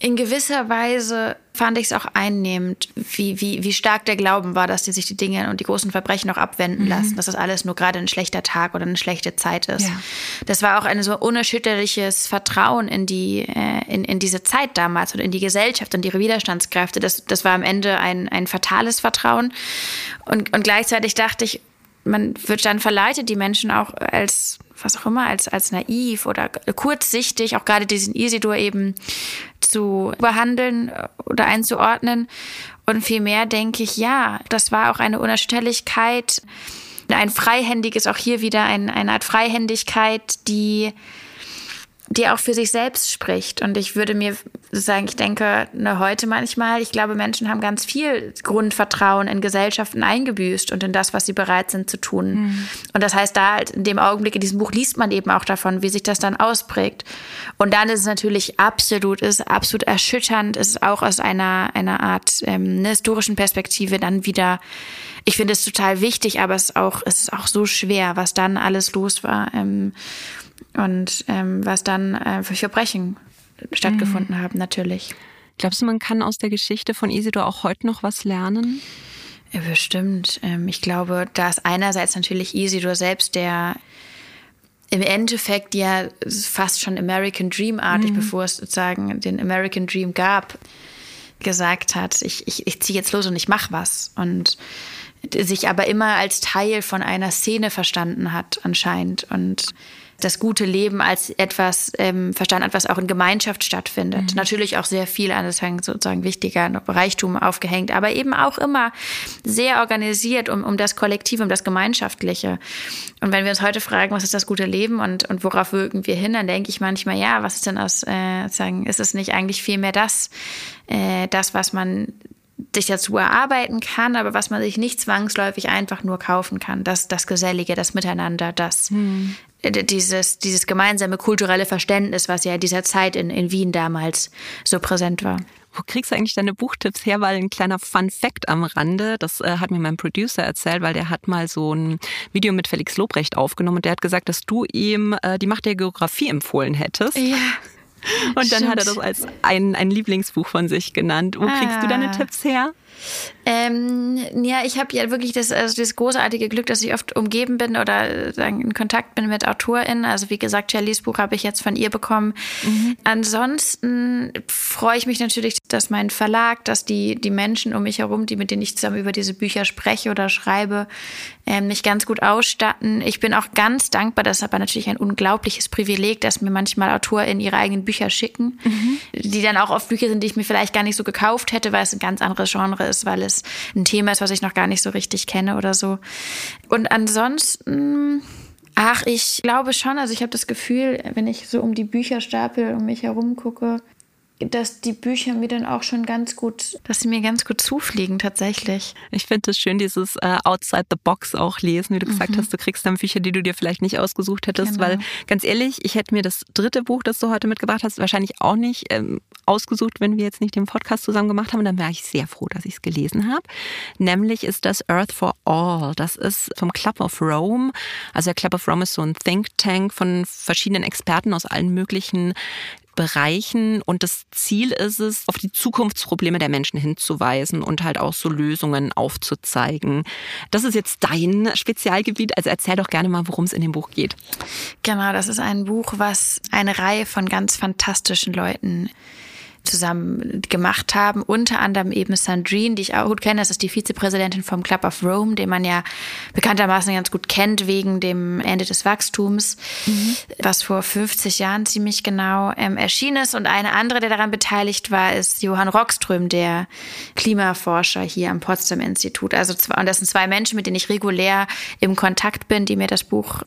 In gewisser Weise fand ich es auch einnehmend, wie, wie, wie stark der Glauben war, dass die sich die Dinge und die großen Verbrechen noch abwenden mhm. lassen, dass das alles nur gerade ein schlechter Tag oder eine schlechte Zeit ist. Ja. Das war auch ein so unerschütterliches Vertrauen in die, äh, in, in diese Zeit damals und in die Gesellschaft und ihre Widerstandskräfte. Das, das war am Ende ein, ein fatales Vertrauen. Und, und gleichzeitig dachte ich, man wird dann verleitet, die Menschen auch als was auch immer, als, als naiv oder kurzsichtig, auch gerade diesen Isidor eben zu behandeln oder einzuordnen. Und vielmehr denke ich, ja, das war auch eine Unerschütterlichkeit, ein freihändiges, auch hier wieder ein, eine Art Freihändigkeit, die die auch für sich selbst spricht. Und ich würde mir sagen, ich denke ne, heute manchmal, ich glaube, Menschen haben ganz viel Grundvertrauen in Gesellschaften eingebüßt und in das, was sie bereit sind zu tun. Mhm. Und das heißt, da halt in dem Augenblick in diesem Buch liest man eben auch davon, wie sich das dann ausprägt. Und dann ist es natürlich absolut, ist absolut erschütternd, ist auch aus einer, einer Art ähm, einer historischen Perspektive dann wieder ich finde es total wichtig, aber es ist auch, es ist auch so schwer, was dann alles los war. Ähm, und ähm, was dann äh, für Verbrechen stattgefunden mhm. haben, natürlich. Glaubst du, man kann aus der Geschichte von Isidor auch heute noch was lernen? Ja, bestimmt. Ähm, ich glaube, da ist einerseits natürlich Isidor selbst, der im Endeffekt ja fast schon American Dream-artig, mhm. bevor es sozusagen den American Dream gab, gesagt hat, ich, ich, ich ziehe jetzt los und ich mache was. Und sich aber immer als Teil von einer Szene verstanden hat, anscheinend. Und das gute Leben als etwas ähm, verstanden was auch in Gemeinschaft stattfindet. Mhm. Natürlich auch sehr viel an das sozusagen wichtiger Reichtum aufgehängt, aber eben auch immer sehr organisiert um, um das Kollektiv, um das Gemeinschaftliche. Und wenn wir uns heute fragen, was ist das gute Leben und, und worauf wirken wir hin, dann denke ich manchmal, ja, was ist denn aus, äh, sagen, ist es nicht eigentlich viel mehr das, äh, das, was man sich dazu erarbeiten kann, aber was man sich nicht zwangsläufig einfach nur kaufen kann. Das, das Gesellige, das Miteinander, das, hm. Dieses, dieses gemeinsame kulturelle Verständnis, was ja in dieser Zeit in, in Wien damals so präsent war. Wo kriegst du eigentlich deine Buchtipps her? Weil ein kleiner Fun Fact am Rande, das äh, hat mir mein Producer erzählt, weil der hat mal so ein Video mit Felix Lobrecht aufgenommen und der hat gesagt, dass du ihm äh, die Macht der Geografie empfohlen hättest. Ja. Und dann Stimmt. hat er das als ein, ein Lieblingsbuch von sich genannt. Wo ah. kriegst du deine ah. Tipps her? Ähm, ja, ich habe ja wirklich das, also das großartige Glück, dass ich oft umgeben bin oder sagen, in Kontakt bin mit AutorInnen. Also wie gesagt, Charlies Buch habe ich jetzt von ihr bekommen. Mhm. Ansonsten freue ich mich natürlich, dass mein Verlag, dass die, die Menschen um mich herum, die mit denen ich zusammen über diese Bücher spreche oder schreibe, ähm, mich ganz gut ausstatten. Ich bin auch ganz dankbar, das ist aber natürlich ein unglaubliches Privileg, dass mir manchmal AutorInnen ihre eigenen Bücher schicken, mhm. die dann auch oft Bücher sind, die ich mir vielleicht gar nicht so gekauft hätte, weil es ein ganz anderes Genre ist, weil es ein Thema ist, was ich noch gar nicht so richtig kenne oder so. Und ansonsten. Ach, ich glaube schon. Also ich habe das Gefühl, wenn ich so um die Bücherstapel um mich herum gucke, dass die Bücher mir dann auch schon ganz gut, dass sie mir ganz gut zufliegen tatsächlich. Ich finde es schön, dieses äh, Outside the Box auch lesen, wie du gesagt mhm. hast, du kriegst dann Bücher, die du dir vielleicht nicht ausgesucht hättest, genau. weil ganz ehrlich, ich hätte mir das dritte Buch, das du heute mitgebracht hast, wahrscheinlich auch nicht ähm, ausgesucht, wenn wir jetzt nicht den Podcast zusammen gemacht haben. Und dann wäre ich sehr froh, dass ich es gelesen habe. Nämlich ist das Earth for All. Das ist vom Club of Rome. Also der Club of Rome ist so ein Think Tank von verschiedenen Experten aus allen möglichen Bereichen. Und das Ziel ist es, auf die Zukunftsprobleme der Menschen hinzuweisen und halt auch so Lösungen aufzuzeigen. Das ist jetzt dein Spezialgebiet. Also erzähl doch gerne mal, worum es in dem Buch geht. Genau, das ist ein Buch, was eine Reihe von ganz fantastischen Leuten zusammen gemacht haben. Unter anderem eben Sandrine, die ich auch gut kenne. Das ist die Vizepräsidentin vom Club of Rome, den man ja bekanntermaßen ganz gut kennt wegen dem Ende des Wachstums, mhm. was vor 50 Jahren ziemlich genau ähm, erschienen ist. Und eine andere, der daran beteiligt war, ist Johann Rockström, der Klimaforscher hier am Potsdam Institut. Also zwei, und das sind zwei Menschen, mit denen ich regulär im Kontakt bin, die mir das Buch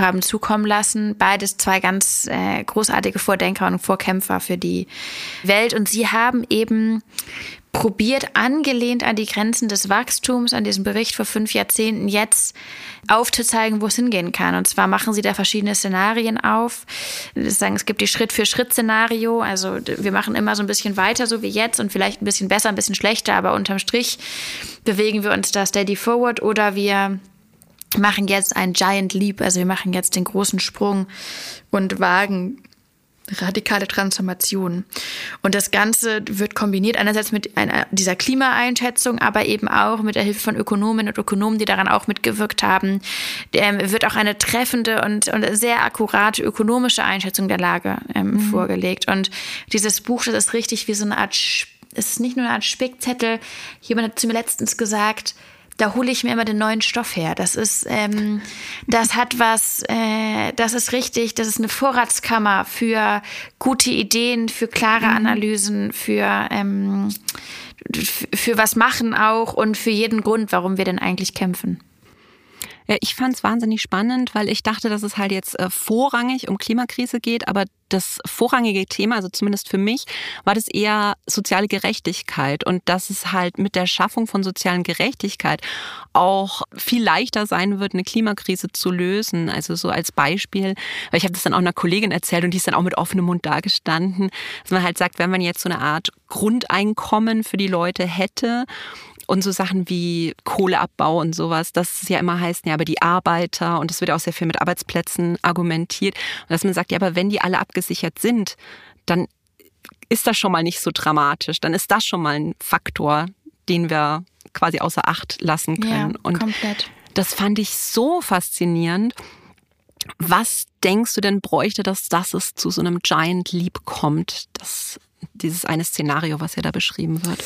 haben zukommen lassen. Beides zwei ganz äh, großartige Vordenker und Vorkämpfer für die Welt. Und sie haben eben probiert, angelehnt an die Grenzen des Wachstums, an diesem Bericht vor fünf Jahrzehnten, jetzt aufzuzeigen, wo es hingehen kann. Und zwar machen sie da verschiedene Szenarien auf. Sagen, es gibt die Schritt-für-Schritt-Szenario. Also wir machen immer so ein bisschen weiter, so wie jetzt, und vielleicht ein bisschen besser, ein bisschen schlechter, aber unterm Strich bewegen wir uns da steady forward oder wir machen jetzt ein Giant Leap, also wir machen jetzt den großen Sprung und wagen radikale Transformation. Und das Ganze wird kombiniert einerseits mit einer, dieser Klimaeinschätzung, aber eben auch mit der Hilfe von Ökonominnen und Ökonomen, die daran auch mitgewirkt haben. Ähm, wird auch eine treffende und, und, sehr akkurate ökonomische Einschätzung der Lage ähm, mhm. vorgelegt. Und dieses Buch, das ist richtig wie so eine Art, es ist nicht nur eine Art Spickzettel. Jemand hat zu mir letztens gesagt, da hole ich mir immer den neuen Stoff her. Das ist, ähm, das hat was, äh, das ist richtig, das ist eine Vorratskammer für gute Ideen, für klare mhm. Analysen, für, ähm, für was machen auch und für jeden Grund, warum wir denn eigentlich kämpfen. Ja, ich fand es wahnsinnig spannend, weil ich dachte, dass es halt jetzt äh, vorrangig um Klimakrise geht, aber das vorrangige Thema, also zumindest für mich, war das eher soziale Gerechtigkeit und dass es halt mit der Schaffung von sozialen Gerechtigkeit auch viel leichter sein wird, eine Klimakrise zu lösen. Also so als Beispiel, weil ich habe das dann auch einer Kollegin erzählt und die ist dann auch mit offenem Mund dagestanden, dass man halt sagt, wenn man jetzt so eine Art Grundeinkommen für die Leute hätte und so Sachen wie Kohleabbau und sowas, das ist ja immer heißt, ja, aber die Arbeiter und es wird auch sehr viel mit Arbeitsplätzen argumentiert. Und dass man sagt, ja, aber wenn die alle abgesichert sind, dann ist das schon mal nicht so dramatisch. Dann ist das schon mal ein Faktor, den wir quasi außer Acht lassen können. Ja, und komplett. das fand ich so faszinierend. Was denkst du denn bräuchte das, dass es zu so einem Giant Leap kommt? Das, dieses eine Szenario, was ja da beschrieben wird.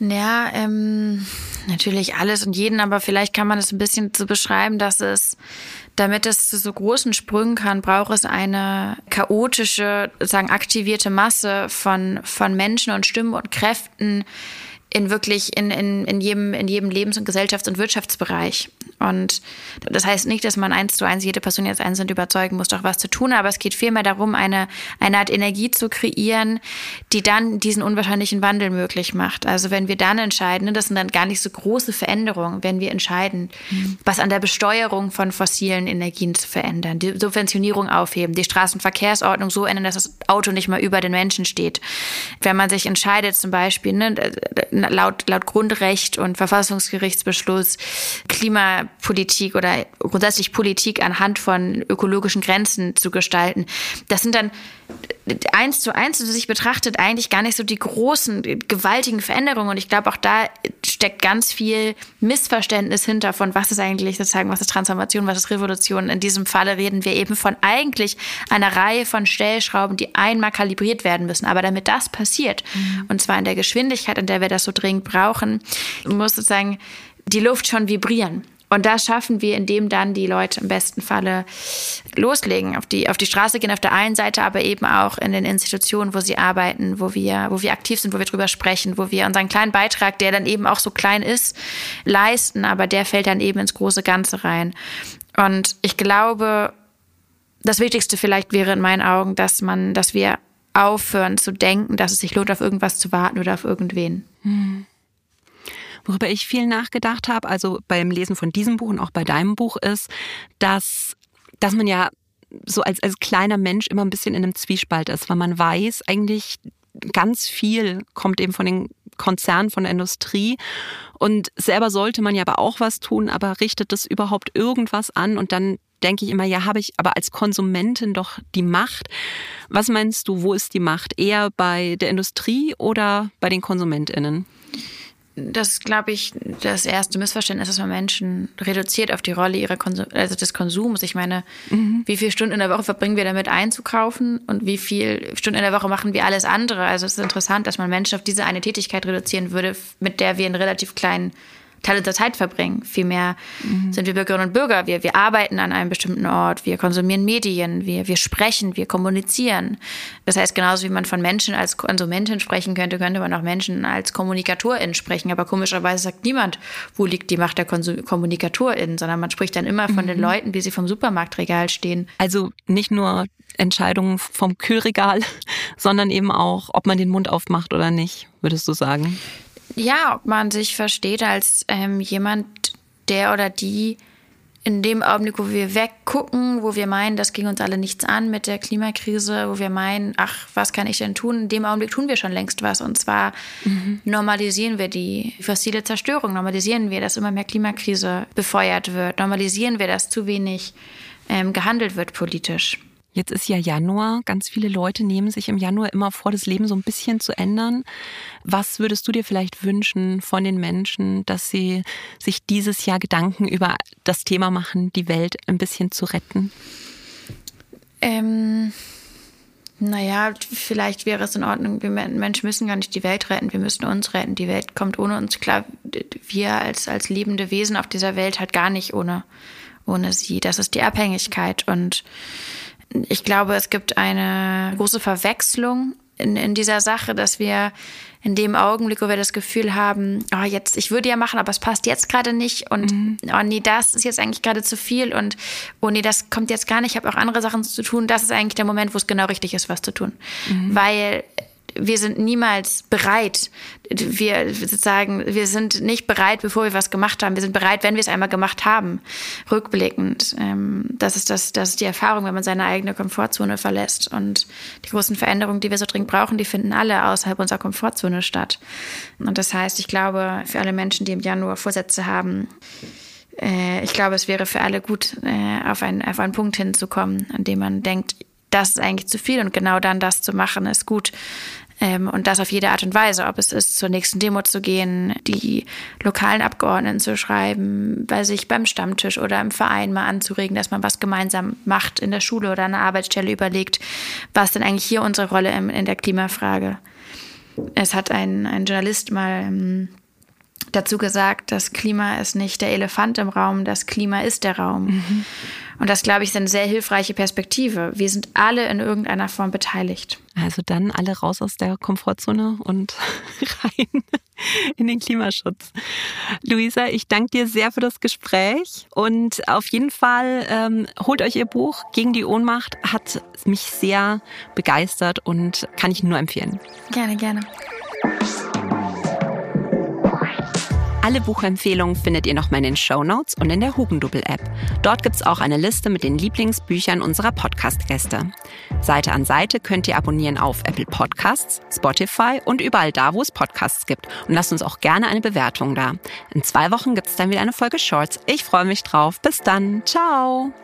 Ja, ähm, natürlich alles und jeden, aber vielleicht kann man es ein bisschen so beschreiben, dass es, damit es zu so großen Sprüngen kann, braucht es eine chaotische, sozusagen aktivierte Masse von, von Menschen und Stimmen und Kräften, in wirklich in, in, in, jedem, in jedem Lebens- und Gesellschafts- und Wirtschaftsbereich. Und das heißt nicht, dass man eins zu eins jede Person jetzt einzeln überzeugen muss, doch was zu tun, aber es geht vielmehr darum, eine, eine Art Energie zu kreieren, die dann diesen unwahrscheinlichen Wandel möglich macht. Also wenn wir dann entscheiden, ne, das sind dann gar nicht so große Veränderungen, wenn wir entscheiden, mhm. was an der Besteuerung von fossilen Energien zu verändern, die Subventionierung aufheben, die Straßenverkehrsordnung so ändern, dass das Auto nicht mehr über den Menschen steht. Wenn man sich entscheidet, zum Beispiel, ne, laut, laut Grundrecht und Verfassungsgerichtsbeschluss Klimapolitik oder grundsätzlich Politik anhand von ökologischen Grenzen zu gestalten. Das sind dann eins zu eins also sich betrachtet eigentlich gar nicht so die großen, gewaltigen Veränderungen. Und ich glaube, auch da steckt ganz viel Missverständnis hinter von, was ist eigentlich sozusagen, was ist Transformation, was ist Revolution. In diesem Falle reden wir eben von eigentlich einer Reihe von Stellschrauben, die einmal kalibriert werden müssen. Aber damit das passiert, mhm. und zwar in der Geschwindigkeit, in der wir das so dringend brauchen, muss sozusagen die Luft schon vibrieren. Und das schaffen wir, indem dann die Leute im besten Falle loslegen, auf die, auf die Straße gehen auf der einen Seite, aber eben auch in den Institutionen, wo sie arbeiten, wo wir, wo wir aktiv sind, wo wir drüber sprechen, wo wir unseren kleinen Beitrag, der dann eben auch so klein ist, leisten, aber der fällt dann eben ins große Ganze rein. Und ich glaube, das Wichtigste vielleicht wäre in meinen Augen, dass man, dass wir aufhören zu denken, dass es sich lohnt, auf irgendwas zu warten oder auf irgendwen. Hm. Worüber ich viel nachgedacht habe, also beim Lesen von diesem Buch und auch bei deinem Buch, ist, dass, dass man ja so als, als kleiner Mensch immer ein bisschen in einem Zwiespalt ist, weil man weiß, eigentlich ganz viel kommt eben von den Konzernen, von der Industrie. Und selber sollte man ja aber auch was tun, aber richtet das überhaupt irgendwas an? Und dann denke ich immer, ja, habe ich aber als Konsumentin doch die Macht. Was meinst du, wo ist die Macht? Eher bei der Industrie oder bei den KonsumentInnen? Das glaube ich, das erste Missverständnis, dass man Menschen reduziert auf die Rolle ihrer Konsum also des Konsums. Ich meine, mhm. wie viele Stunden in der Woche verbringen wir damit einzukaufen und wie viele Stunden in der Woche machen wir alles andere? Also es ist interessant, dass man Menschen auf diese eine Tätigkeit reduzieren würde, mit der wir einen relativ kleinen Teil unserer Zeit verbringen. Vielmehr mhm. sind wir Bürgerinnen und Bürger. Wir, wir arbeiten an einem bestimmten Ort, wir konsumieren Medien, wir, wir sprechen, wir kommunizieren. Das heißt, genauso wie man von Menschen als Konsumentin sprechen könnte, könnte man auch Menschen als Kommunikatorin sprechen. Aber komischerweise sagt niemand, wo liegt die Macht der Konsum Kommunikatorin, sondern man spricht dann immer von mhm. den Leuten, wie sie vom Supermarktregal stehen. Also nicht nur Entscheidungen vom Kühlregal, [LAUGHS] sondern eben auch, ob man den Mund aufmacht oder nicht, würdest du sagen? Ja, ob man sich versteht als ähm, jemand, der oder die in dem Augenblick, wo wir weggucken, wo wir meinen, das ging uns alle nichts an mit der Klimakrise, wo wir meinen, ach, was kann ich denn tun? In dem Augenblick tun wir schon längst was. Und zwar mhm. normalisieren wir die fossile Zerstörung, normalisieren wir, dass immer mehr Klimakrise befeuert wird, normalisieren wir, dass zu wenig ähm, gehandelt wird politisch. Jetzt ist ja Januar. Ganz viele Leute nehmen sich im Januar immer vor, das Leben so ein bisschen zu ändern. Was würdest du dir vielleicht wünschen von den Menschen, dass sie sich dieses Jahr Gedanken über das Thema machen, die Welt ein bisschen zu retten? Ähm, naja, vielleicht wäre es in Ordnung. Wir Menschen müssen gar nicht die Welt retten, wir müssen uns retten. Die Welt kommt ohne uns klar. Wir als, als lebende Wesen auf dieser Welt halt gar nicht ohne, ohne sie. Das ist die Abhängigkeit und ich glaube, es gibt eine große Verwechslung in, in dieser Sache, dass wir in dem Augenblick, wo wir das Gefühl haben, oh, jetzt, ich würde ja machen, aber es passt jetzt gerade nicht und mhm. oh nee, das ist jetzt eigentlich gerade zu viel und oh nee, das kommt jetzt gar nicht, ich habe auch andere Sachen zu tun, das ist eigentlich der Moment, wo es genau richtig ist, was zu tun. Mhm. Weil wir sind niemals bereit. Wir sozusagen, wir sind nicht bereit, bevor wir was gemacht haben. Wir sind bereit, wenn wir es einmal gemacht haben. Rückblickend. Ähm, das ist das, das ist die Erfahrung, wenn man seine eigene Komfortzone verlässt. Und die großen Veränderungen, die wir so dringend brauchen, die finden alle außerhalb unserer Komfortzone statt. Und das heißt, ich glaube, für alle Menschen, die im Januar Vorsätze haben, äh, ich glaube, es wäre für alle gut, äh, auf einen, auf einen Punkt hinzukommen, an dem man denkt, das ist eigentlich zu viel und genau dann das zu machen ist gut. Ähm, und das auf jede Art und Weise, ob es ist, zur nächsten Demo zu gehen, die lokalen Abgeordneten zu schreiben, bei sich beim Stammtisch oder im Verein mal anzuregen, dass man was gemeinsam macht in der Schule oder an der Arbeitsstelle überlegt, was denn eigentlich hier unsere Rolle in der Klimafrage. Es hat ein, ein Journalist mal ähm, dazu gesagt, das Klima ist nicht der Elefant im Raum, das Klima ist der Raum. Mhm. Und das, glaube ich, ist eine sehr hilfreiche Perspektive. Wir sind alle in irgendeiner Form beteiligt. Also dann alle raus aus der Komfortzone und [LAUGHS] rein in den Klimaschutz. Luisa, ich danke dir sehr für das Gespräch und auf jeden Fall ähm, holt euch ihr Buch Gegen die Ohnmacht. Hat mich sehr begeistert und kann ich nur empfehlen. Gerne, gerne. Alle Buchempfehlungen findet ihr nochmal in den Show Notes und in der Hugendubel-App. Dort gibt es auch eine Liste mit den Lieblingsbüchern unserer Podcast-Gäste. Seite an Seite könnt ihr abonnieren auf Apple Podcasts, Spotify und überall da, wo es Podcasts gibt. Und lasst uns auch gerne eine Bewertung da. In zwei Wochen gibt es dann wieder eine Folge Shorts. Ich freue mich drauf. Bis dann. Ciao.